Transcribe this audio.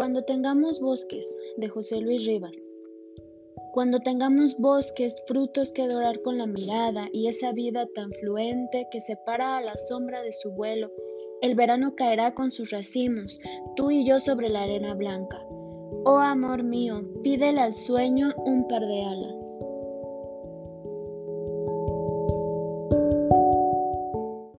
Cuando tengamos bosques, de José Luis Rivas. Cuando tengamos bosques, frutos que dorar con la mirada y esa vida tan fluente que separa a la sombra de su vuelo, el verano caerá con sus racimos, tú y yo sobre la arena blanca. Oh amor mío, pídele al sueño un par de alas.